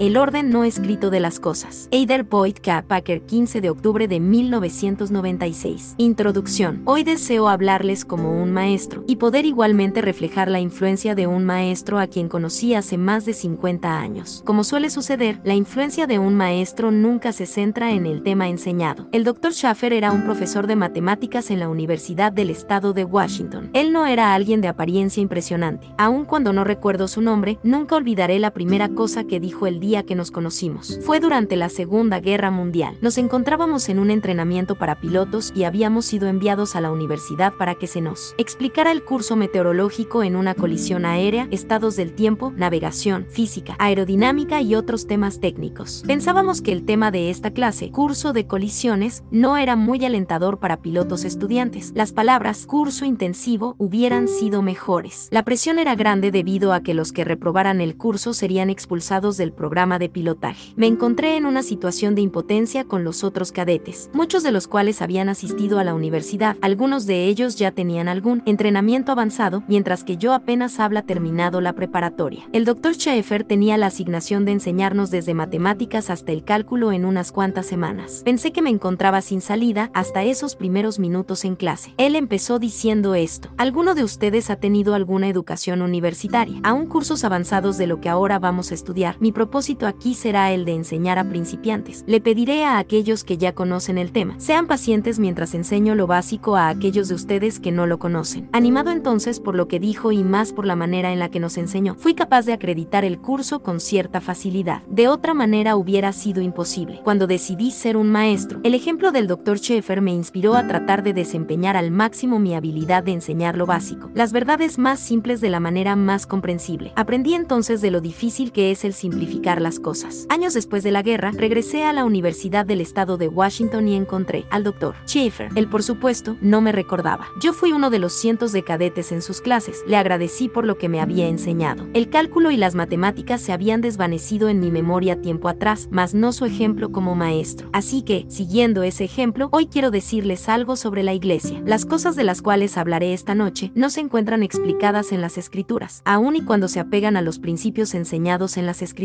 El orden no escrito de las cosas. Eider Boyd K. Packer 15 de octubre de 1996. Introducción. Hoy deseo hablarles como un maestro y poder igualmente reflejar la influencia de un maestro a quien conocí hace más de 50 años. Como suele suceder, la influencia de un maestro nunca se centra en el tema enseñado. El Dr. Schaffer era un profesor de matemáticas en la Universidad del Estado de Washington. Él no era alguien de apariencia impresionante. Aun cuando no recuerdo su nombre, nunca olvidaré la primera cosa que dijo el día que nos conocimos. Fue durante la Segunda Guerra Mundial. Nos encontrábamos en un entrenamiento para pilotos y habíamos sido enviados a la universidad para que se nos explicara el curso meteorológico en una colisión aérea, estados del tiempo, navegación, física, aerodinámica y otros temas técnicos. Pensábamos que el tema de esta clase, curso de colisiones, no era muy alentador para pilotos estudiantes. Las palabras curso intensivo hubieran sido mejores. La presión era grande debido a que los que reprobaran el curso serían expulsados del programa de pilotaje. Me encontré en una situación de impotencia con los otros cadetes, muchos de los cuales habían asistido a la universidad, algunos de ellos ya tenían algún entrenamiento avanzado, mientras que yo apenas habla terminado la preparatoria. El doctor Schaeffer tenía la asignación de enseñarnos desde matemáticas hasta el cálculo en unas cuantas semanas. Pensé que me encontraba sin salida hasta esos primeros minutos en clase. Él empezó diciendo esto. ¿Alguno de ustedes ha tenido alguna educación universitaria? Aún cursos avanzados de lo que ahora vamos a estudiar, mi propósito aquí será el de enseñar a principiantes. Le pediré a aquellos que ya conocen el tema. Sean pacientes mientras enseño lo básico a aquellos de ustedes que no lo conocen. Animado entonces por lo que dijo y más por la manera en la que nos enseñó, fui capaz de acreditar el curso con cierta facilidad. De otra manera hubiera sido imposible. Cuando decidí ser un maestro, el ejemplo del Dr. Schaeffer me inspiró a tratar de desempeñar al máximo mi habilidad de enseñar lo básico, las verdades más simples de la manera más comprensible. Aprendí entonces de lo difícil que es el simple las cosas. Años después de la guerra, regresé a la Universidad del Estado de Washington y encontré al doctor Schaefer. Él, por supuesto, no me recordaba. Yo fui uno de los cientos de cadetes en sus clases. Le agradecí por lo que me había enseñado. El cálculo y las matemáticas se habían desvanecido en mi memoria tiempo atrás, mas no su ejemplo como maestro. Así que, siguiendo ese ejemplo, hoy quiero decirles algo sobre la iglesia. Las cosas de las cuales hablaré esta noche no se encuentran explicadas en las escrituras, aun y cuando se apegan a los principios enseñados en las escrituras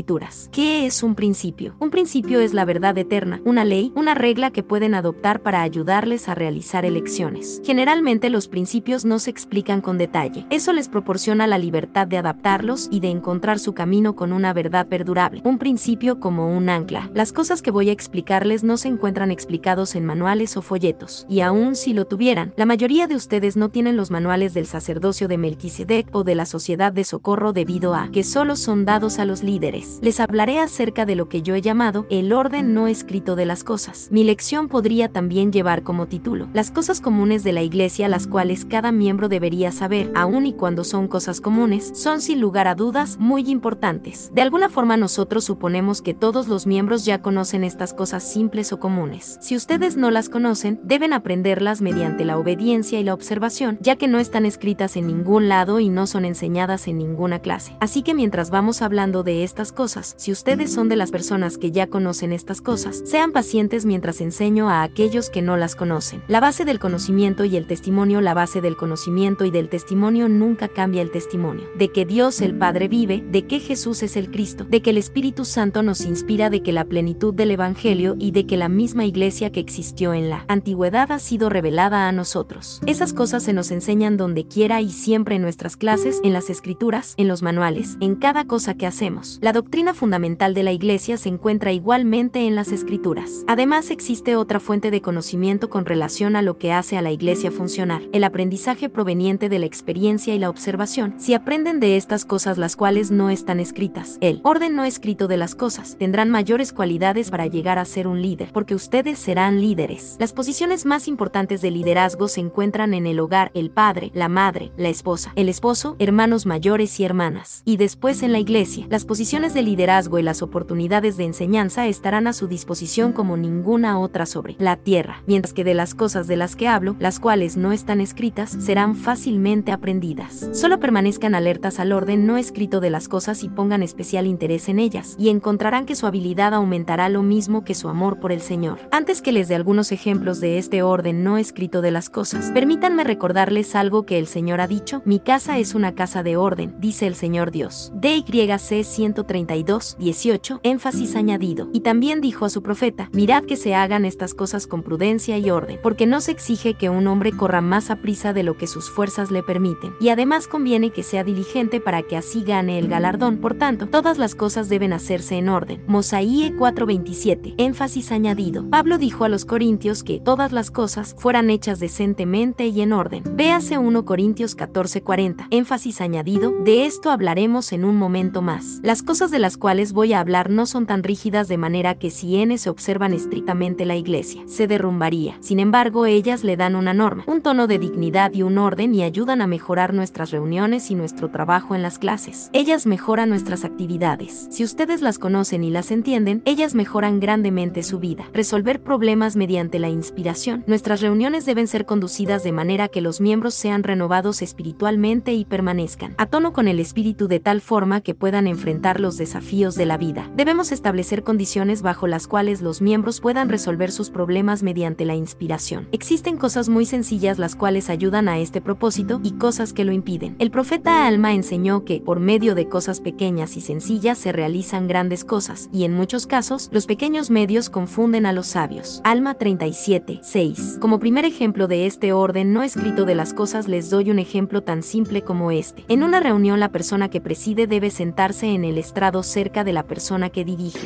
¿Qué es un principio? Un principio es la verdad eterna, una ley, una regla que pueden adoptar para ayudarles a realizar elecciones. Generalmente los principios no se explican con detalle. Eso les proporciona la libertad de adaptarlos y de encontrar su camino con una verdad perdurable. Un principio como un ancla. Las cosas que voy a explicarles no se encuentran explicados en manuales o folletos. Y aun si lo tuvieran, la mayoría de ustedes no tienen los manuales del sacerdocio de Melquisedec o de la Sociedad de Socorro debido a que solo son dados a los líderes les hablaré acerca de lo que yo he llamado el orden no escrito de las cosas. Mi lección podría también llevar como título las cosas comunes de la iglesia las cuales cada miembro debería saber, aun y cuando son cosas comunes, son sin lugar a dudas muy importantes. De alguna forma nosotros suponemos que todos los miembros ya conocen estas cosas simples o comunes. Si ustedes no las conocen, deben aprenderlas mediante la obediencia y la observación, ya que no están escritas en ningún lado y no son enseñadas en ninguna clase. Así que mientras vamos hablando de estas cosas. Si ustedes son de las personas que ya conocen estas cosas, sean pacientes mientras enseño a aquellos que no las conocen. La base del conocimiento y el testimonio, la base del conocimiento y del testimonio nunca cambia el testimonio. De que Dios el Padre vive, de que Jesús es el Cristo, de que el Espíritu Santo nos inspira, de que la plenitud del Evangelio y de que la misma iglesia que existió en la antigüedad ha sido revelada a nosotros. Esas cosas se nos enseñan donde quiera y siempre en nuestras clases, en las escrituras, en los manuales, en cada cosa que hacemos. La doctrina fundamental de la Iglesia se encuentra igualmente en las Escrituras. Además existe otra fuente de conocimiento con relación a lo que hace a la Iglesia funcionar, el aprendizaje proveniente de la experiencia y la observación. Si aprenden de estas cosas las cuales no están escritas, el orden no escrito de las cosas, tendrán mayores cualidades para llegar a ser un líder, porque ustedes serán líderes. Las posiciones más importantes de liderazgo se encuentran en el hogar, el padre, la madre, la esposa, el esposo, hermanos mayores y hermanas, y después en la iglesia. Las posiciones de liderazgo y las oportunidades de enseñanza estarán a su disposición como ninguna otra sobre la tierra, mientras que de las cosas de las que hablo, las cuales no están escritas, serán fácilmente aprendidas. Solo permanezcan alertas al orden no escrito de las cosas y pongan especial interés en ellas, y encontrarán que su habilidad aumentará lo mismo que su amor por el Señor. Antes que les dé algunos ejemplos de este orden no escrito de las cosas, permítanme recordarles algo que el Señor ha dicho, mi casa es una casa de orden, dice el Señor Dios. DYC 132 2, 18, énfasis añadido. Y también dijo a su profeta, mirad que se hagan estas cosas con prudencia y orden, porque no se exige que un hombre corra más a prisa de lo que sus fuerzas le permiten, y además conviene que sea diligente para que así gane el galardón. Por tanto, todas las cosas deben hacerse en orden. Mosaíe 4:27, énfasis añadido. Pablo dijo a los corintios que todas las cosas fueran hechas decentemente y en orden. Véase 1 Corintios 14:40, énfasis añadido, de esto hablaremos en un momento más. Las cosas de las cuales voy a hablar no son tan rígidas de manera que si n se observan estrictamente la iglesia, se derrumbaría. Sin embargo, ellas le dan una norma, un tono de dignidad y un orden y ayudan a mejorar nuestras reuniones y nuestro trabajo en las clases. Ellas mejoran nuestras actividades. Si ustedes las conocen y las entienden, ellas mejoran grandemente su vida. Resolver problemas mediante la inspiración. Nuestras reuniones deben ser conducidas de manera que los miembros sean renovados espiritualmente y permanezcan a tono con el espíritu de tal forma que puedan enfrentar los desafíos de la vida. Debemos establecer condiciones bajo las cuales los miembros puedan resolver sus problemas mediante la inspiración. Existen cosas muy sencillas las cuales ayudan a este propósito y cosas que lo impiden. El profeta Alma enseñó que, por medio de cosas pequeñas y sencillas, se realizan grandes cosas, y en muchos casos, los pequeños medios confunden a los sabios. Alma 37, 6. Como primer ejemplo de este orden no escrito de las cosas les doy un ejemplo tan simple como este. En una reunión la persona que preside debe sentarse en el estrado cerca de la persona que dirige.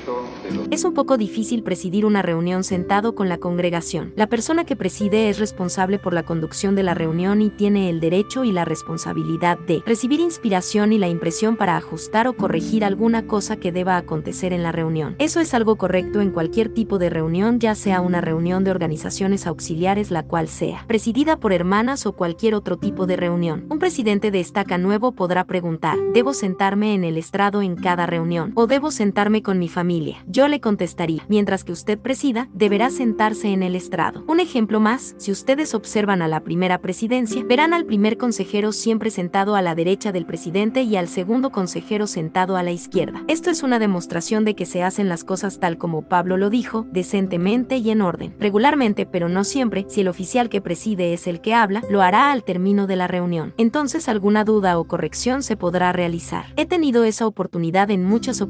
Es un poco difícil presidir una reunión sentado con la congregación. La persona que preside es responsable por la conducción de la reunión y tiene el derecho y la responsabilidad de recibir inspiración y la impresión para ajustar o corregir alguna cosa que deba acontecer en la reunión. Eso es algo correcto en cualquier tipo de reunión, ya sea una reunión de organizaciones auxiliares, la cual sea, presidida por hermanas o cualquier otro tipo de reunión. Un presidente de estaca nuevo podrá preguntar, ¿debo sentarme en el estrado en cada reunión? ¿O debo sentarme con mi familia? Yo le contestaría, mientras que usted presida, deberá sentarse en el estrado. Un ejemplo más, si ustedes observan a la primera presidencia, verán al primer consejero siempre sentado a la derecha del presidente y al segundo consejero sentado a la izquierda. Esto es una demostración de que se hacen las cosas tal como Pablo lo dijo, decentemente y en orden. Regularmente, pero no siempre, si el oficial que preside es el que habla, lo hará al término de la reunión. Entonces alguna duda o corrección se podrá realizar. He tenido esa oportunidad en muchas ocasiones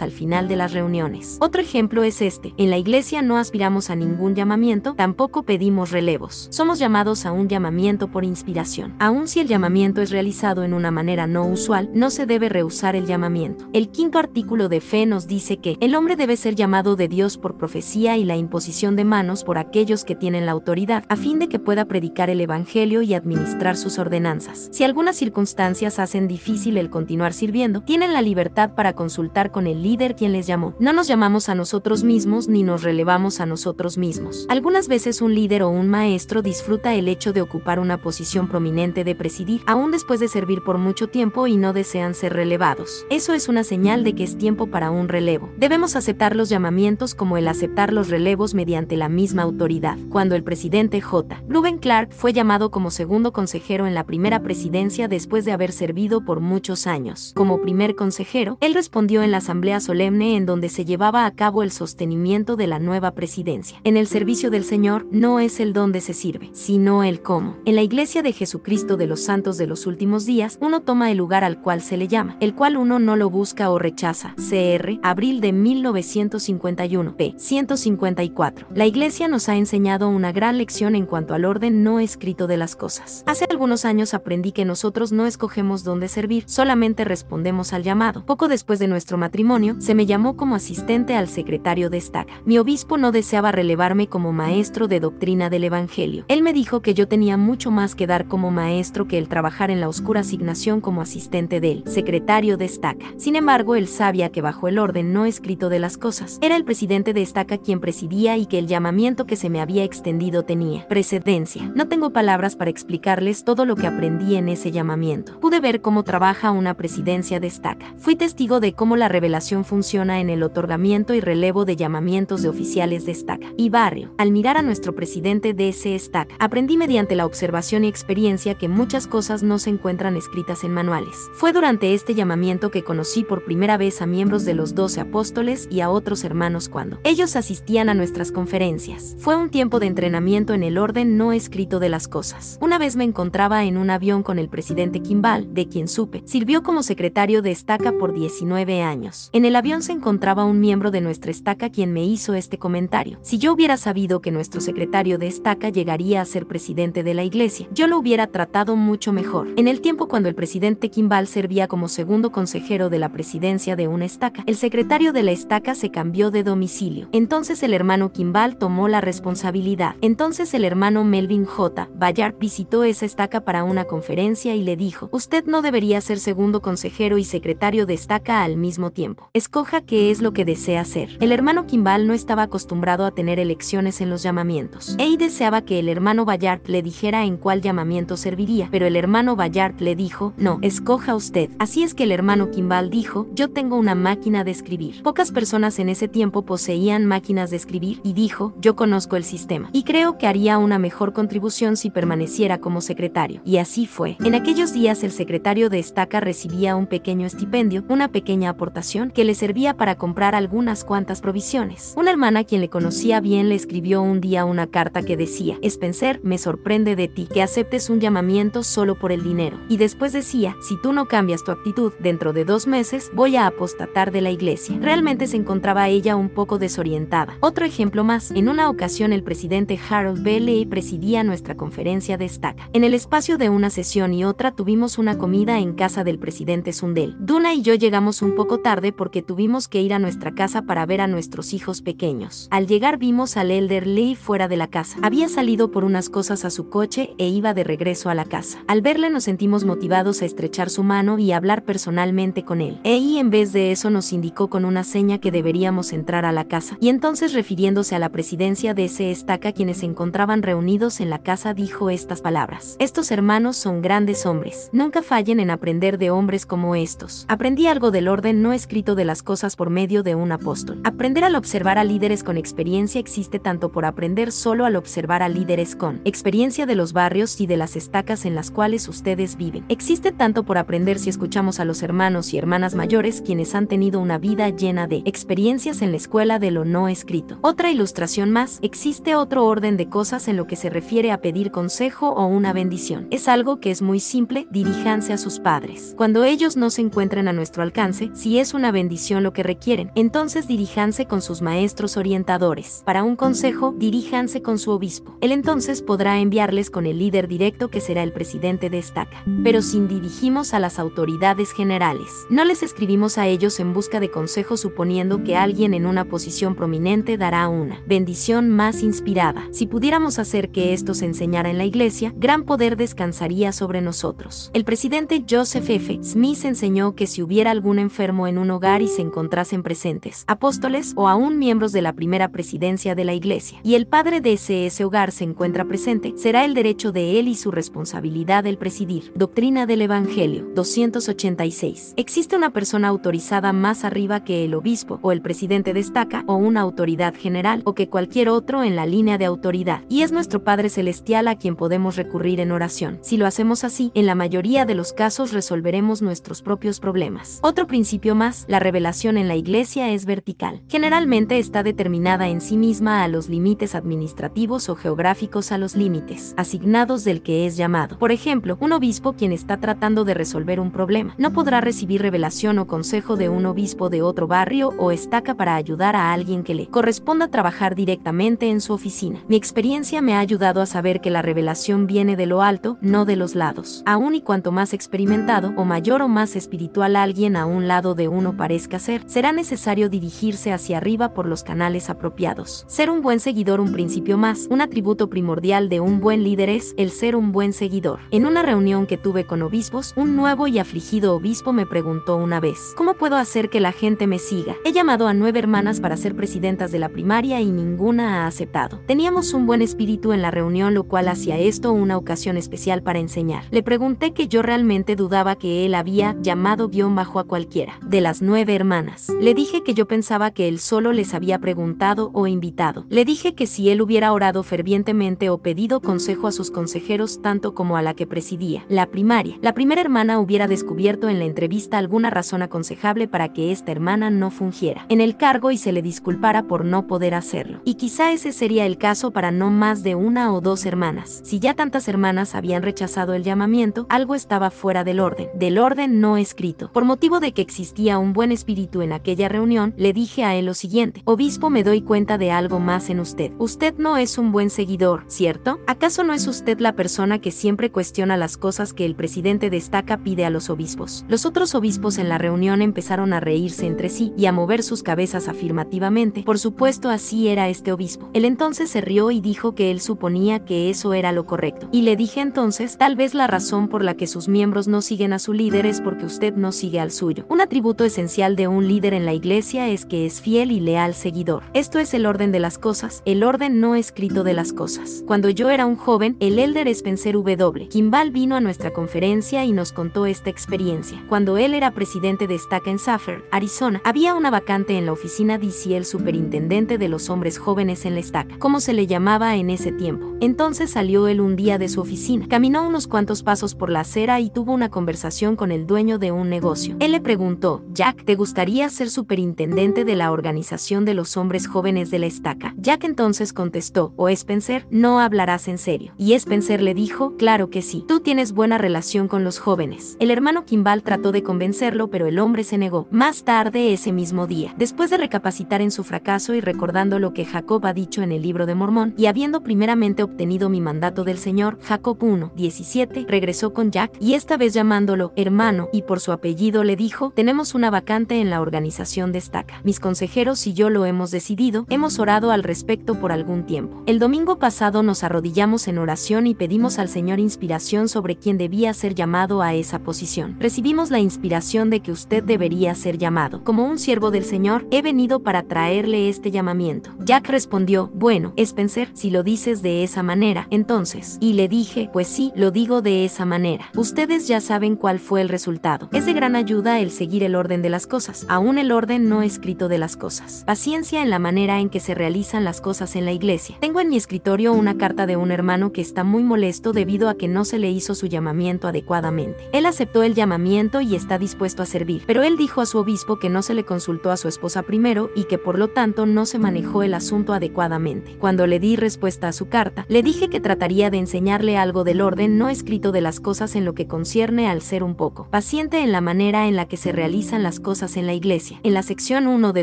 al final de las reuniones. Otro ejemplo es este. En la iglesia no aspiramos a ningún llamamiento, tampoco pedimos relevos. Somos llamados a un llamamiento por inspiración. Aun si el llamamiento es realizado en una manera no usual, no se debe rehusar el llamamiento. El quinto artículo de fe nos dice que el hombre debe ser llamado de Dios por profecía y la imposición de manos por aquellos que tienen la autoridad, a fin de que pueda predicar el Evangelio y administrar sus ordenanzas. Si algunas circunstancias hacen difícil el continuar sirviendo, tienen la libertad para consultar con el líder quien les llamó. No nos llamamos a nosotros mismos ni nos relevamos a nosotros mismos. Algunas veces un líder o un maestro disfruta el hecho de ocupar una posición prominente de presidir, aún después de servir por mucho tiempo y no desean ser relevados. Eso es una señal de que es tiempo para un relevo. Debemos aceptar los llamamientos como el aceptar los relevos mediante la misma autoridad. Cuando el presidente J. Reuben Clark fue llamado como segundo consejero en la primera presidencia después de haber servido por muchos años. Como primer consejero, él respondió en la asamblea solemne en donde se llevaba a cabo el sostenimiento de la nueva presidencia. En el servicio del Señor no es el dónde se sirve, sino el cómo. En la iglesia de Jesucristo de los santos de los últimos días, uno toma el lugar al cual se le llama, el cual uno no lo busca o rechaza. CR, abril de 1951, p. 154. La iglesia nos ha enseñado una gran lección en cuanto al orden no escrito de las cosas. Hace algunos años aprendí que nosotros no escogemos dónde servir, solamente respondemos al llamado. Poco después de nuestro matrimonio, se me llamó como asistente al secretario de estaca. Mi obispo no deseaba relevarme como maestro de doctrina del Evangelio. Él me dijo que yo tenía mucho más que dar como maestro que el trabajar en la oscura asignación como asistente del secretario de estaca. Sin embargo, él sabía que bajo el orden no escrito de las cosas, era el presidente de estaca quien presidía y que el llamamiento que se me había extendido tenía precedencia. No tengo palabras para explicarles todo lo que aprendí en ese llamamiento. Pude ver cómo trabaja una presidencia de estaca. Fui testigo de cómo la revelación funciona en el otorgamiento y relevo de llamamientos de oficiales de estaca y barrio. Al mirar a nuestro presidente de ese estaca, aprendí mediante la observación y experiencia que muchas cosas no se encuentran escritas en manuales. Fue durante este llamamiento que conocí por primera vez a miembros de los doce apóstoles y a otros hermanos cuando ellos asistían a nuestras conferencias. Fue un tiempo de entrenamiento en el orden no escrito de las cosas. Una vez me encontraba en un avión con el presidente Kimball, de quien supe, sirvió como secretario de estaca por 19 años. En el avión se encontraba un miembro de nuestra estaca quien me hizo este comentario. Si yo hubiera sabido que nuestro secretario de estaca llegaría a ser presidente de la iglesia, yo lo hubiera tratado mucho mejor. En el tiempo cuando el presidente Kimball servía como segundo consejero de la presidencia de una estaca, el secretario de la estaca se cambió de domicilio. Entonces el hermano Kimball tomó la responsabilidad. Entonces el hermano Melvin J. Bayard visitó esa estaca para una conferencia y le dijo, usted no debería ser segundo consejero y secretario de estaca al mismo tiempo. Escoja qué es lo que desea hacer. El hermano Kimball no estaba acostumbrado a tener elecciones en los llamamientos. Ey deseaba que el hermano Bayard le dijera en cuál llamamiento serviría, pero el hermano Bayard le dijo, no, escoja usted. Así es que el hermano Kimball dijo, yo tengo una máquina de escribir. Pocas personas en ese tiempo poseían máquinas de escribir y dijo, yo conozco el sistema. Y creo que haría una mejor contribución si permaneciera como secretario. Y así fue. En aquellos días el secretario de estaca recibía un pequeño estipendio, una pequeña aportación que le servía para comprar algunas cuantas provisiones. Una hermana quien le conocía bien le escribió un día una carta que decía, Spencer, me sorprende de ti que aceptes un llamamiento solo por el dinero. Y después decía, si tú no cambias tu actitud, dentro de dos meses voy a apostatar de la iglesia. Realmente se encontraba ella un poco desorientada. Otro ejemplo más, en una ocasión el presidente Harold Bailey presidía nuestra conferencia de estaca. En el espacio de una sesión y otra tuvimos una comida en casa del presidente Sundel. Duna y yo llegamos un poco tarde porque tuvimos que ir a nuestra casa para ver a nuestros hijos pequeños. Al llegar vimos al elder Lee fuera de la casa. Había salido por unas cosas a su coche e iba de regreso a la casa. Al verle nos sentimos motivados a estrechar su mano y hablar personalmente con él. E en vez de eso nos indicó con una seña que deberíamos entrar a la casa. Y entonces refiriéndose a la presidencia de ese estaca quienes se encontraban reunidos en la casa dijo estas palabras. Estos hermanos son grandes hombres. Nunca fallen en aprender de hombres como estos. Aprendí algo del orden no escrito de las cosas por medio de un apóstol. Aprender al observar a líderes con experiencia existe tanto por aprender solo al observar a líderes con experiencia de los barrios y de las estacas en las cuales ustedes viven. Existe tanto por aprender si escuchamos a los hermanos y hermanas mayores quienes han tenido una vida llena de experiencias en la escuela de lo no escrito. Otra ilustración más, existe otro orden de cosas en lo que se refiere a pedir consejo o una bendición. Es algo que es muy simple, diríjanse a sus padres. Cuando ellos no se encuentren a nuestro alcance, si es una bendición lo que requieren, entonces diríjanse con sus maestros orientadores. Para un consejo, diríjanse con su obispo. Él entonces podrá enviarles con el líder directo que será el presidente de estaca. Pero sin dirigimos a las autoridades generales. No les escribimos a ellos en busca de consejo suponiendo que alguien en una posición prominente dará una bendición más inspirada. Si pudiéramos hacer que esto se enseñara en la iglesia, gran poder descansaría sobre nosotros. El presidente Joseph F. Smith enseñó que si hubiera algún enfermo en un hogar y se encontrasen presentes apóstoles o aún miembros de la primera presidencia de la iglesia, y el padre de ese, ese hogar se encuentra presente, será el derecho de él y su responsabilidad el presidir. Doctrina del Evangelio 286. Existe una persona autorizada más arriba que el obispo o el presidente destaca o una autoridad general o que cualquier otro en la línea de autoridad, y es nuestro Padre Celestial a quien podemos recurrir en oración. Si lo hacemos así, en la mayoría de los casos resolveremos nuestros propios problemas. Otro principio más, la revelación en la iglesia es vertical. Generalmente está determinada en sí misma a los límites administrativos o geográficos a los límites asignados del que es llamado. Por ejemplo, un obispo quien está tratando de resolver un problema no podrá recibir revelación o consejo de un obispo de otro barrio o estaca para ayudar a alguien que le corresponda trabajar directamente en su oficina. Mi experiencia me ha ayudado a saber que la revelación viene de lo alto, no de los lados. Aún y cuanto más experimentado o mayor o más espiritual alguien a un lado de uno parezca ser, será necesario dirigirse hacia arriba por los canales apropiados. Ser un buen seguidor un principio más, un atributo primordial de un buen líder es el ser un buen seguidor. En una reunión que tuve con obispos, un nuevo y afligido obispo me preguntó una vez, ¿cómo puedo hacer que la gente me siga? He llamado a nueve hermanas para ser presidentas de la primaria y ninguna ha aceptado. Teníamos un buen espíritu en la reunión, lo cual hacía esto una ocasión especial para enseñar. Le pregunté que yo realmente dudaba que él había llamado guion bajo a cualquiera de las nueve hermanas. Le dije que yo pensaba que él solo les había preguntado o invitado. Le dije que si él hubiera orado fervientemente o pedido consejo a sus consejeros tanto como a la que presidía, la primaria, la primera hermana hubiera descubierto en la entrevista alguna razón aconsejable para que esta hermana no fungiera en el cargo y se le disculpara por no poder hacerlo. Y quizá ese sería el caso para no más de una o dos hermanas. Si ya tantas hermanas habían rechazado el llamamiento, algo estaba fuera del orden, del orden no escrito, por motivo de que existía un buen espíritu en aquella reunión, le dije a él lo siguiente, Obispo me doy cuenta de algo más en usted. Usted no es un buen seguidor, ¿cierto? ¿Acaso no es usted la persona que siempre cuestiona las cosas que el presidente destaca pide a los obispos? Los otros obispos en la reunión empezaron a reírse entre sí y a mover sus cabezas afirmativamente. Por supuesto, así era este obispo. Él entonces se rió y dijo que él suponía que eso era lo correcto. Y le dije entonces, tal vez la razón por la que sus miembros no siguen a su líder es porque usted no sigue al suyo. Un atributo esencial de un líder en la iglesia es que es fiel y leal seguidor. Esto es el orden de las cosas, el orden no escrito de las cosas. Cuando yo era un joven, el elder Spencer W. Kimball vino a nuestra conferencia y nos contó esta experiencia. Cuando él era presidente de Stack en Safford, Arizona, había una vacante en la oficina DC el superintendente de los hombres jóvenes en la estaca, como se le llamaba en ese tiempo. Entonces salió él un día de su oficina, caminó unos cuantos pasos por la acera y tuvo una conversación con el dueño de un negocio. Él le preguntó, Jack, ¿te gustaría ser superintendente de la organización de los hombres jóvenes de la estaca? Jack entonces contestó, o Spencer, no hablarás en serio. Y Spencer le dijo, claro que sí, tú tienes buena relación con los jóvenes. El hermano Kimball trató de convencerlo, pero el hombre se negó. Más tarde ese mismo día, después de recapacitar en su fracaso y recordando lo que Jacob ha dicho en el libro de Mormón, y habiendo primeramente obtenido mi mandato del Señor, Jacob 1, 17, regresó con Jack, y esta vez llamándolo hermano, y por su apellido le dijo, tenemos una vacante en la organización destaca. Mis consejeros y yo lo hemos decidido, hemos orado al respecto por algún tiempo. El domingo pasado nos arrodillamos en oración y pedimos al Señor inspiración sobre quién debía ser llamado a esa posición. Recibimos la inspiración de que usted debería ser llamado. Como un siervo del Señor, he venido para traerle este llamamiento. Jack respondió, bueno, Spencer, si lo dices de esa manera, entonces. Y le dije, pues sí, lo digo de esa manera. Ustedes ya saben cuál fue el resultado. Es de gran ayuda el seguir el orden de las cosas, aún el orden no escrito de las cosas. Paciencia en la manera en que se realizan las cosas en la iglesia. Tengo en mi escritorio una carta de un hermano que está muy molesto debido a que no se le hizo su llamamiento adecuadamente. Él aceptó el llamamiento y está dispuesto a servir, pero él dijo a su obispo que no se le consultó a su esposa primero y que por lo tanto no se manejó el asunto adecuadamente. Cuando le di respuesta a su carta, le dije que trataría de enseñarle algo del orden no escrito de las cosas en lo que concierne al ser un poco paciente en la manera en la que se las cosas en la iglesia. En la sección 1 de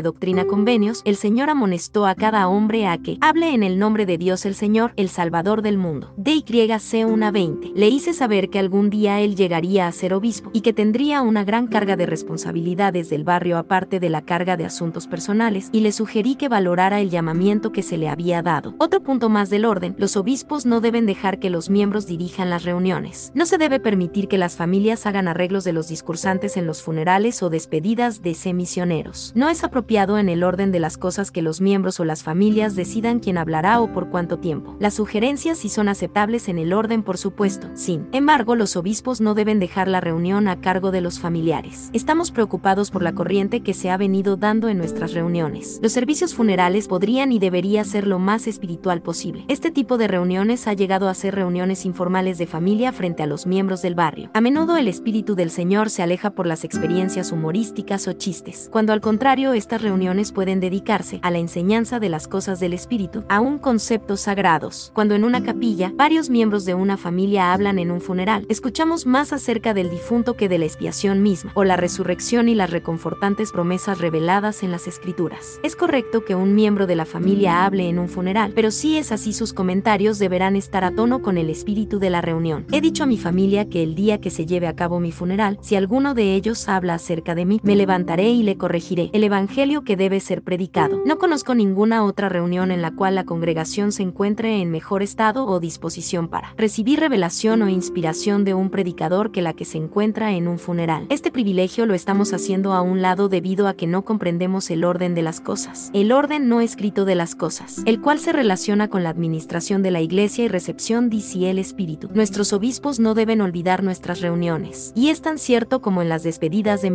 Doctrina Convenios, el Señor amonestó a cada hombre a que hable en el nombre de Dios el Señor, el Salvador del mundo. DYC 1.20. Le hice saber que algún día él llegaría a ser obispo y que tendría una gran carga de responsabilidades del barrio aparte de la carga de asuntos personales y le sugerí que valorara el llamamiento que se le había dado. Otro punto más del orden, los obispos no deben dejar que los miembros dirijan las reuniones. No se debe permitir que las familias hagan arreglos de los discursantes en los funerales o despedidas de misioneros. No es apropiado en el orden de las cosas que los miembros o las familias decidan quién hablará o por cuánto tiempo. Las sugerencias sí son aceptables en el orden, por supuesto. Sin embargo, los obispos no deben dejar la reunión a cargo de los familiares. Estamos preocupados por la corriente que se ha venido dando en nuestras reuniones. Los servicios funerales podrían y debería ser lo más espiritual posible. Este tipo de reuniones ha llegado a ser reuniones informales de familia frente a los miembros del barrio. A menudo el espíritu del Señor se aleja por las experiencias humorísticas o chistes, cuando al contrario estas reuniones pueden dedicarse a la enseñanza de las cosas del espíritu, a un conceptos sagrados. Cuando en una capilla varios miembros de una familia hablan en un funeral, escuchamos más acerca del difunto que de la expiación misma, o la resurrección y las reconfortantes promesas reveladas en las escrituras. Es correcto que un miembro de la familia hable en un funeral, pero si es así sus comentarios deberán estar a tono con el espíritu de la reunión. He dicho a mi familia que el día que se lleve a cabo mi funeral, si alguno de ellos habla acerca de mí, me levantaré y le corregiré el evangelio que debe ser predicado. No conozco ninguna otra reunión en la cual la congregación se encuentre en mejor estado o disposición para recibir revelación o inspiración de un predicador que la que se encuentra en un funeral. Este privilegio lo estamos haciendo a un lado debido a que no comprendemos el orden de las cosas, el orden no escrito de las cosas, el cual se relaciona con la administración de la iglesia y recepción dice el Espíritu. Nuestros obispos no deben olvidar nuestras reuniones, y es tan cierto como en las despedidas de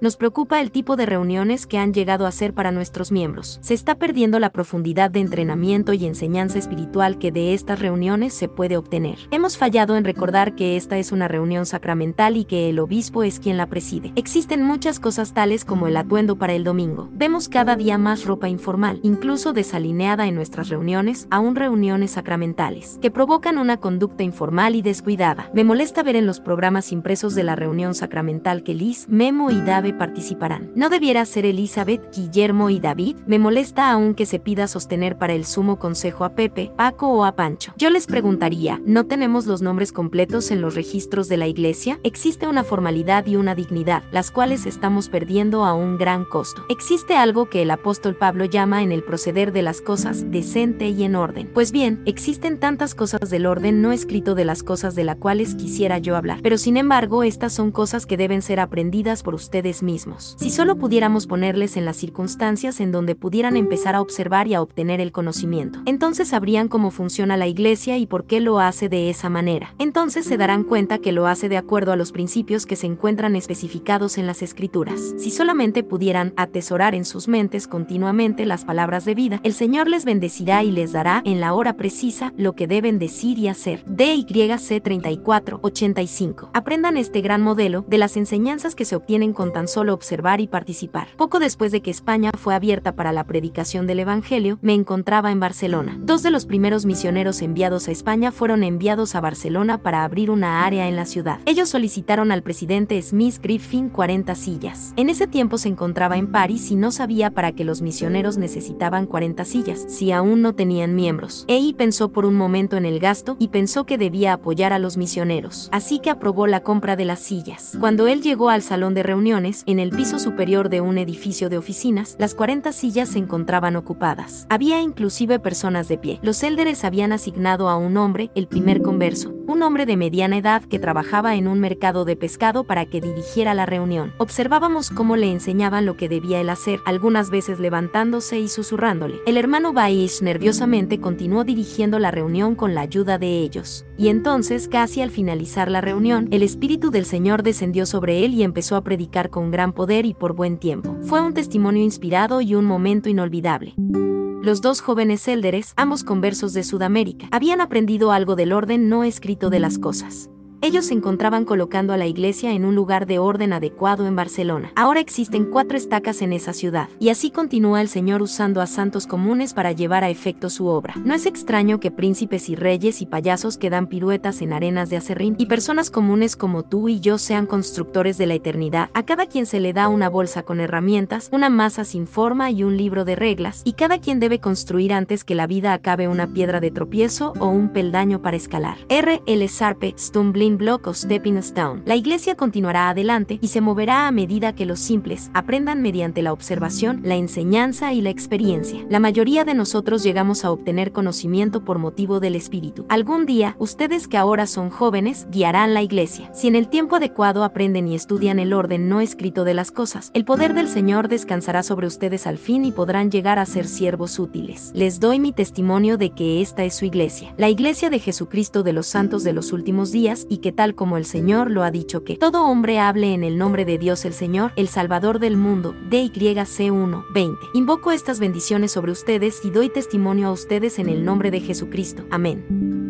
Nos preocupa el tipo de reuniones que han llegado a ser para nuestros miembros. Se está perdiendo la profundidad de entrenamiento y enseñanza espiritual que de estas reuniones se puede obtener. Hemos fallado en recordar que esta es una reunión sacramental y que el obispo es quien la preside. Existen muchas cosas tales como el atuendo para el domingo. Vemos cada día más ropa informal, incluso desalineada en nuestras reuniones, aún reuniones sacramentales, que provocan una conducta informal y descuidada. Me molesta ver en los programas impresos de la reunión sacramental que Liz, Mem Nicodemo y Dave participarán. ¿No debiera ser Elizabeth, Guillermo y David? Me molesta aún que se pida sostener para el sumo consejo a Pepe, Paco o a Pancho. Yo les preguntaría, ¿no tenemos los nombres completos en los registros de la iglesia? Existe una formalidad y una dignidad, las cuales estamos perdiendo a un gran costo. Existe algo que el apóstol Pablo llama en el proceder de las cosas decente y en orden. Pues bien, existen tantas cosas del orden no escrito de las cosas de las cuales quisiera yo hablar, pero sin embargo estas son cosas que deben ser aprendidas por ustedes mismos. Si solo pudiéramos ponerles en las circunstancias en donde pudieran empezar a observar y a obtener el conocimiento, entonces sabrían cómo funciona la iglesia y por qué lo hace de esa manera. Entonces se darán cuenta que lo hace de acuerdo a los principios que se encuentran especificados en las escrituras. Si solamente pudieran atesorar en sus mentes continuamente las palabras de vida, el Señor les bendecirá y les dará en la hora precisa lo que deben decir y hacer. DYC 3485. Aprendan este gran modelo de las enseñanzas que se obtienen con tan solo observar y participar. Poco después de que España fue abierta para la predicación del Evangelio, me encontraba en Barcelona. Dos de los primeros misioneros enviados a España fueron enviados a Barcelona para abrir una área en la ciudad. Ellos solicitaron al presidente Smith Griffin 40 sillas. En ese tiempo se encontraba en París y no sabía para qué los misioneros necesitaban 40 sillas, si aún no tenían miembros. Ei pensó por un momento en el gasto y pensó que debía apoyar a los misioneros, así que aprobó la compra de las sillas. Cuando él llegó al salón de reuniones, en el piso superior de un edificio de oficinas, las 40 sillas se encontraban ocupadas. Había inclusive personas de pie. Los élderes habían asignado a un hombre, el primer converso, un hombre de mediana edad que trabajaba en un mercado de pescado para que dirigiera la reunión. Observábamos cómo le enseñaban lo que debía él hacer, algunas veces levantándose y susurrándole. El hermano Baish nerviosamente continuó dirigiendo la reunión con la ayuda de ellos. Y entonces, casi al finalizar la reunión, el Espíritu del Señor descendió sobre él y empezó a predicar con gran poder y por buen tiempo. Fue un testimonio inspirado y un momento inolvidable. Los dos jóvenes élderes, ambos conversos de Sudamérica, habían aprendido algo del orden no escrito de las cosas. Ellos se encontraban colocando a la iglesia en un lugar de orden adecuado en Barcelona. Ahora existen cuatro estacas en esa ciudad, y así continúa el Señor usando a santos comunes para llevar a efecto su obra. No es extraño que príncipes y reyes y payasos que dan piruetas en arenas de acerrín y personas comunes como tú y yo sean constructores de la eternidad. A cada quien se le da una bolsa con herramientas, una masa sin forma y un libro de reglas, y cada quien debe construir antes que la vida acabe una piedra de tropiezo o un peldaño para escalar. R. L. Sarpe, Stumbling Block o Stepping Stone. La iglesia continuará adelante y se moverá a medida que los simples aprendan mediante la observación, la enseñanza y la experiencia. La mayoría de nosotros llegamos a obtener conocimiento por motivo del Espíritu. Algún día, ustedes que ahora son jóvenes, guiarán la iglesia. Si en el tiempo adecuado aprenden y estudian el orden no escrito de las cosas, el poder del Señor descansará sobre ustedes al fin y podrán llegar a ser siervos útiles. Les doy mi testimonio de que esta es su iglesia, la iglesia de Jesucristo de los santos de los últimos días y que tal como el Señor lo ha dicho que todo hombre hable en el nombre de Dios el Señor, el Salvador del mundo, DYC 1, 20. Invoco estas bendiciones sobre ustedes y doy testimonio a ustedes en el nombre de Jesucristo. Amén.